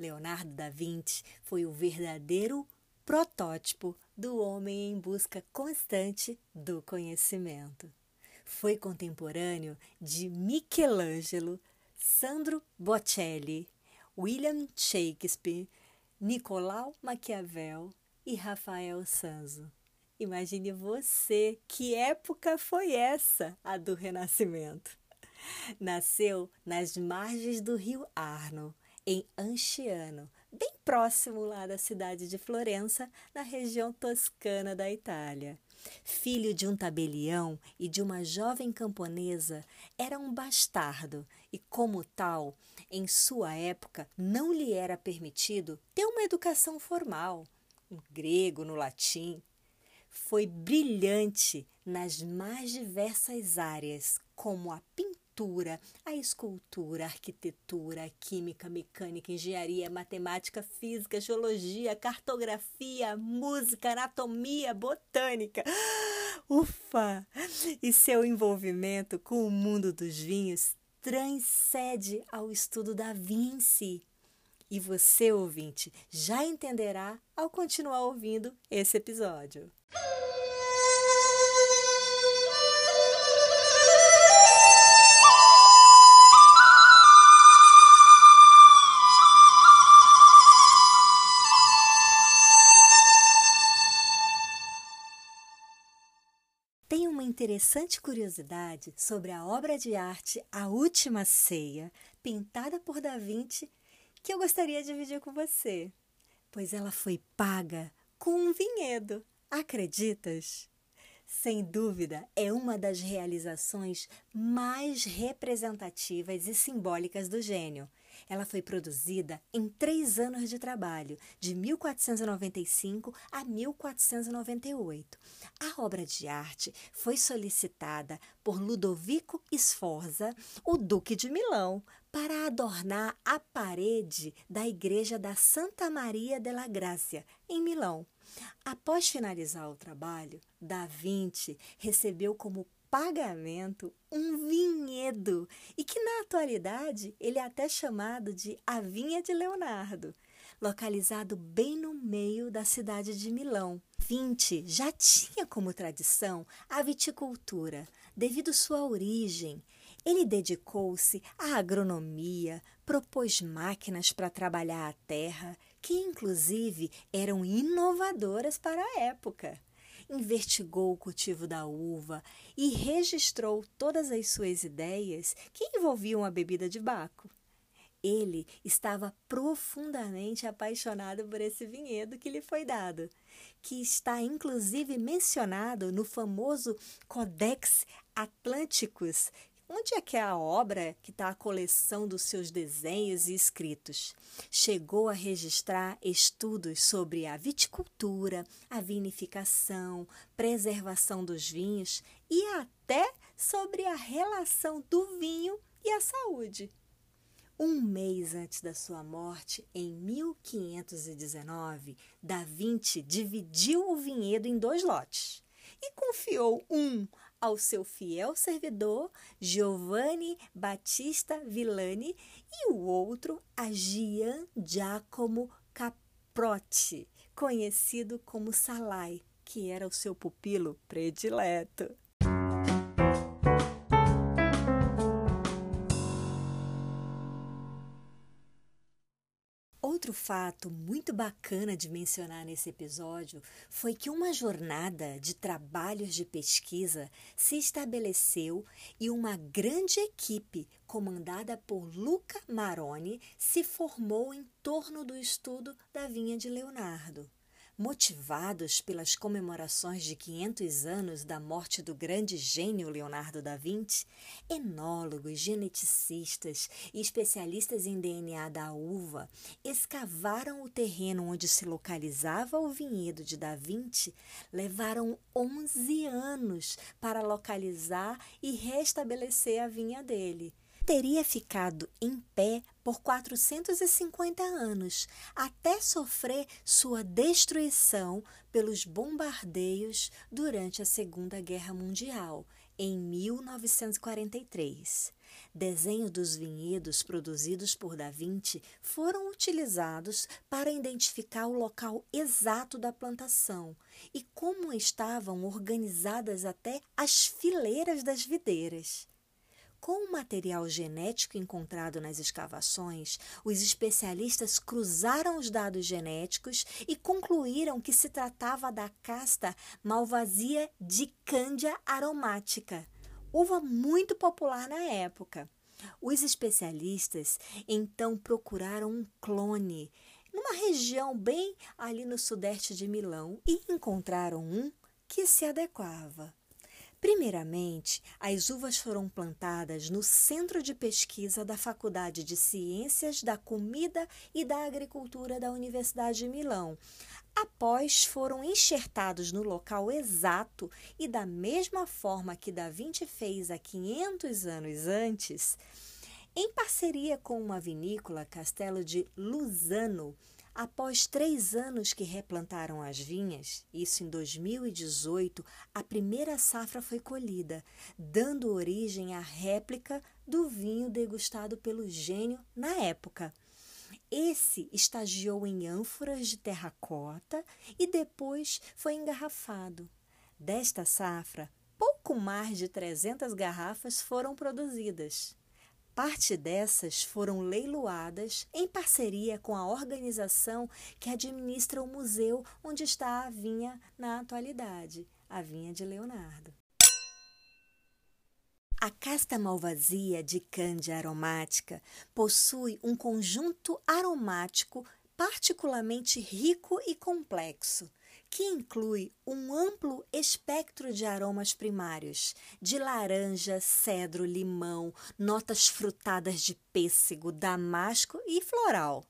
Leonardo da Vinci foi o verdadeiro protótipo do homem em busca constante do conhecimento. Foi contemporâneo de Michelangelo, Sandro Botticelli, William Shakespeare, Nicolau Maquiavel e Rafael Sanzo. Imagine você, que época foi essa, a do Renascimento? Nasceu nas margens do rio Arno, em Anciano, bem próximo lá da cidade de Florença, na região toscana da Itália. Filho de um tabelião e de uma jovem camponesa, era um bastardo e, como tal, em sua época não lhe era permitido ter uma educação formal, no grego, no latim. Foi brilhante nas mais diversas áreas, como a pintura a escultura, a arquitetura, a química, a mecânica, a engenharia, a matemática, física, geologia, cartografia, música, anatomia, botânica. Ufa! E seu envolvimento com o mundo dos vinhos transcende ao estudo da Vinci. E você, ouvinte, já entenderá ao continuar ouvindo esse episódio. Interessante curiosidade sobre a obra de arte A Última Ceia, pintada por Da Vinci, que eu gostaria de dividir com você, pois ela foi paga com um vinhedo. Acreditas? Sem dúvida, é uma das realizações mais representativas e simbólicas do gênio ela foi produzida em três anos de trabalho, de 1495 a 1498. A obra de arte foi solicitada por Ludovico Sforza, o Duque de Milão, para adornar a parede da Igreja da Santa Maria della Grazia, em Milão. Após finalizar o trabalho, Da Vinci recebeu como pagamento um vinhedo e que na atualidade ele é até chamado de a Vinha de Leonardo, localizado bem no meio da cidade de Milão. Vinci já tinha como tradição a viticultura, devido sua origem. Ele dedicou-se à agronomia, propôs máquinas para trabalhar a terra, que inclusive eram inovadoras para a época investigou o cultivo da uva e registrou todas as suas ideias que envolviam a bebida de Baco. Ele estava profundamente apaixonado por esse vinhedo que lhe foi dado, que está inclusive mencionado no famoso Codex Atlânticos, Onde é que é a obra que está a coleção dos seus desenhos e escritos? Chegou a registrar estudos sobre a viticultura, a vinificação, preservação dos vinhos e até sobre a relação do vinho e a saúde. Um mês antes da sua morte, em 1519, Da Vinci dividiu o vinhedo em dois lotes e confiou um ao seu fiel servidor Giovanni Battista Villani e o outro a Gian Giacomo Caprotti, conhecido como Salai, que era o seu pupilo predileto. Outro fato muito bacana de mencionar nesse episódio foi que uma jornada de trabalhos de pesquisa se estabeleceu e uma grande equipe, comandada por Luca Maroni, se formou em torno do estudo da vinha de Leonardo. Motivados pelas comemorações de 500 anos da morte do grande gênio Leonardo da Vinci, enólogos, geneticistas e especialistas em DNA da uva escavaram o terreno onde se localizava o vinhedo de da Vinci, levaram 11 anos para localizar e restabelecer a vinha dele teria ficado em pé por 450 anos, até sofrer sua destruição pelos bombardeios durante a Segunda Guerra Mundial, em 1943. Desenhos dos vinhedos produzidos por Da Vinci foram utilizados para identificar o local exato da plantação e como estavam organizadas até as fileiras das videiras. Com o material genético encontrado nas escavações, os especialistas cruzaram os dados genéticos e concluíram que se tratava da casta Malvasia de Cândia aromática, uva muito popular na época. Os especialistas então procuraram um clone numa região bem ali no sudeste de Milão e encontraram um que se adequava. Primeiramente, as uvas foram plantadas no Centro de Pesquisa da Faculdade de Ciências da Comida e da Agricultura da Universidade de Milão. Após foram enxertados no local exato e da mesma forma que Da Vinci fez há 500 anos antes, em parceria com uma vinícola Castelo de Luzano, Após três anos que replantaram as vinhas, isso em 2018, a primeira safra foi colhida, dando origem à réplica do vinho degustado pelo gênio na época. Esse estagiou em ânforas de terracota e depois foi engarrafado. Desta safra, pouco mais de 300 garrafas foram produzidas. Parte dessas foram leiloadas em parceria com a organização que administra o museu onde está a vinha na atualidade, a vinha de Leonardo. A casta malvasia de cândia aromática possui um conjunto aromático particularmente rico e complexo que inclui um amplo espectro de aromas primários, de laranja, cedro, limão, notas frutadas de pêssego, damasco e floral.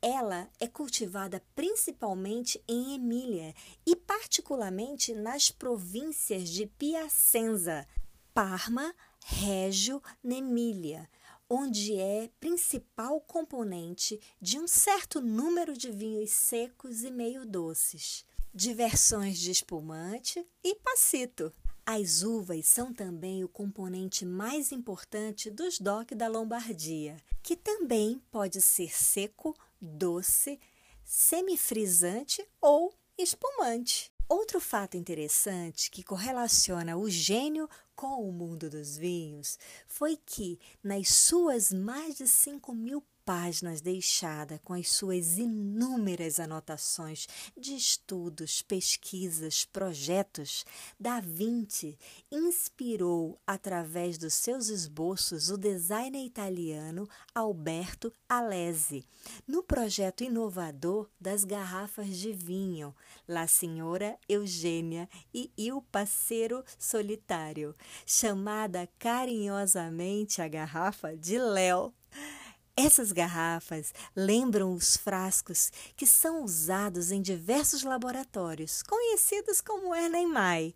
Ela é cultivada principalmente em Emília e particularmente nas províncias de Piacenza, Parma, Reggio, Nemília, onde é principal componente de um certo número de vinhos secos e meio doces de versões de espumante e passito. As uvas são também o componente mais importante dos DOC da Lombardia, que também pode ser seco, doce, semifrisante ou espumante. Outro fato interessante que correlaciona o gênio com o mundo dos vinhos foi que, nas suas mais de 5 mil páginas deixada com as suas inúmeras anotações de estudos, pesquisas, projetos, Da Vinci inspirou através dos seus esboços o designer italiano Alberto Alesi no projeto inovador das garrafas de vinho La Senhora Eugênia e Il Parceiro Solitário, chamada carinhosamente a garrafa de Léo essas garrafas lembram os frascos que são usados em diversos laboratórios, conhecidos como Erlenmeyer.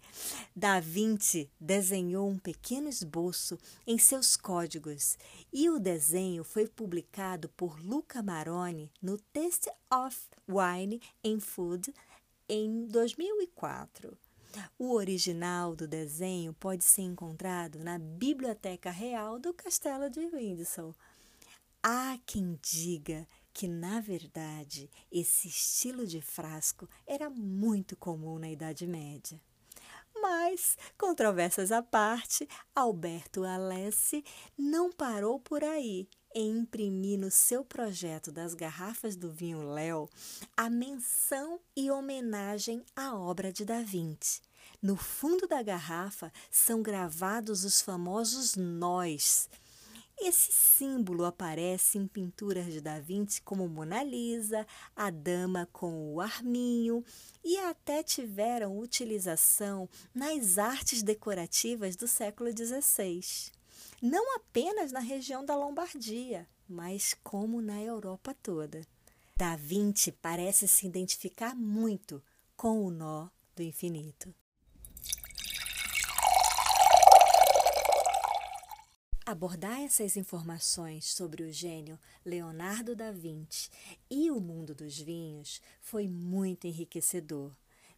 Da Vinci desenhou um pequeno esboço em seus códigos e o desenho foi publicado por Luca Maroni no Taste of Wine and Food em 2004. O original do desenho pode ser encontrado na Biblioteca Real do Castelo de Windsor. Há quem diga que, na verdade, esse estilo de frasco era muito comum na Idade Média. Mas, controvérsias à parte, Alberto Alessi não parou por aí em imprimir no seu projeto das garrafas do vinho Léo a menção e homenagem à obra de Da Vinci. No fundo da garrafa são gravados os famosos nós Esse símbolo aparece em pinturas de Da Vinci como Mona Lisa, a Dama com o Arminho e até tiveram utilização nas artes decorativas do século XVI. Não apenas na região da Lombardia, mas como na Europa toda. Da Vinci parece se identificar muito com o nó do infinito. Abordar essas informações sobre o gênio Leonardo da Vinci e o mundo dos vinhos foi muito enriquecedor.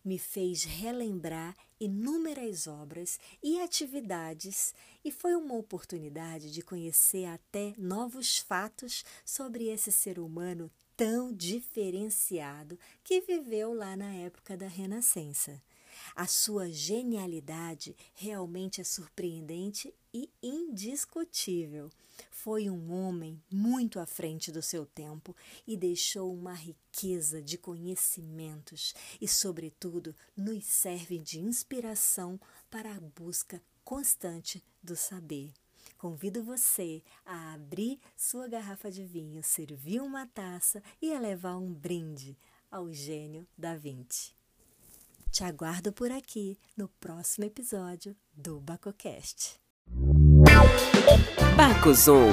Me fez relembrar inúmeras obras e atividades e foi uma oportunidade de conhecer até novos fatos sobre esse ser humano tão diferenciado que viveu lá na época da Renascença. A sua genialidade realmente é surpreendente e indiscutível. Foi um homem muito à frente do seu tempo e deixou uma riqueza de conhecimentos e, sobretudo, nos serve de inspiração para a busca constante do saber. Convido você a abrir sua garrafa de vinho, servir uma taça e a levar um brinde ao gênio da Vinci. Te aguardo por aqui no próximo episódio do BacoCast. Bacozon.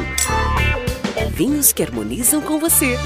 Vinhos que harmonizam com você.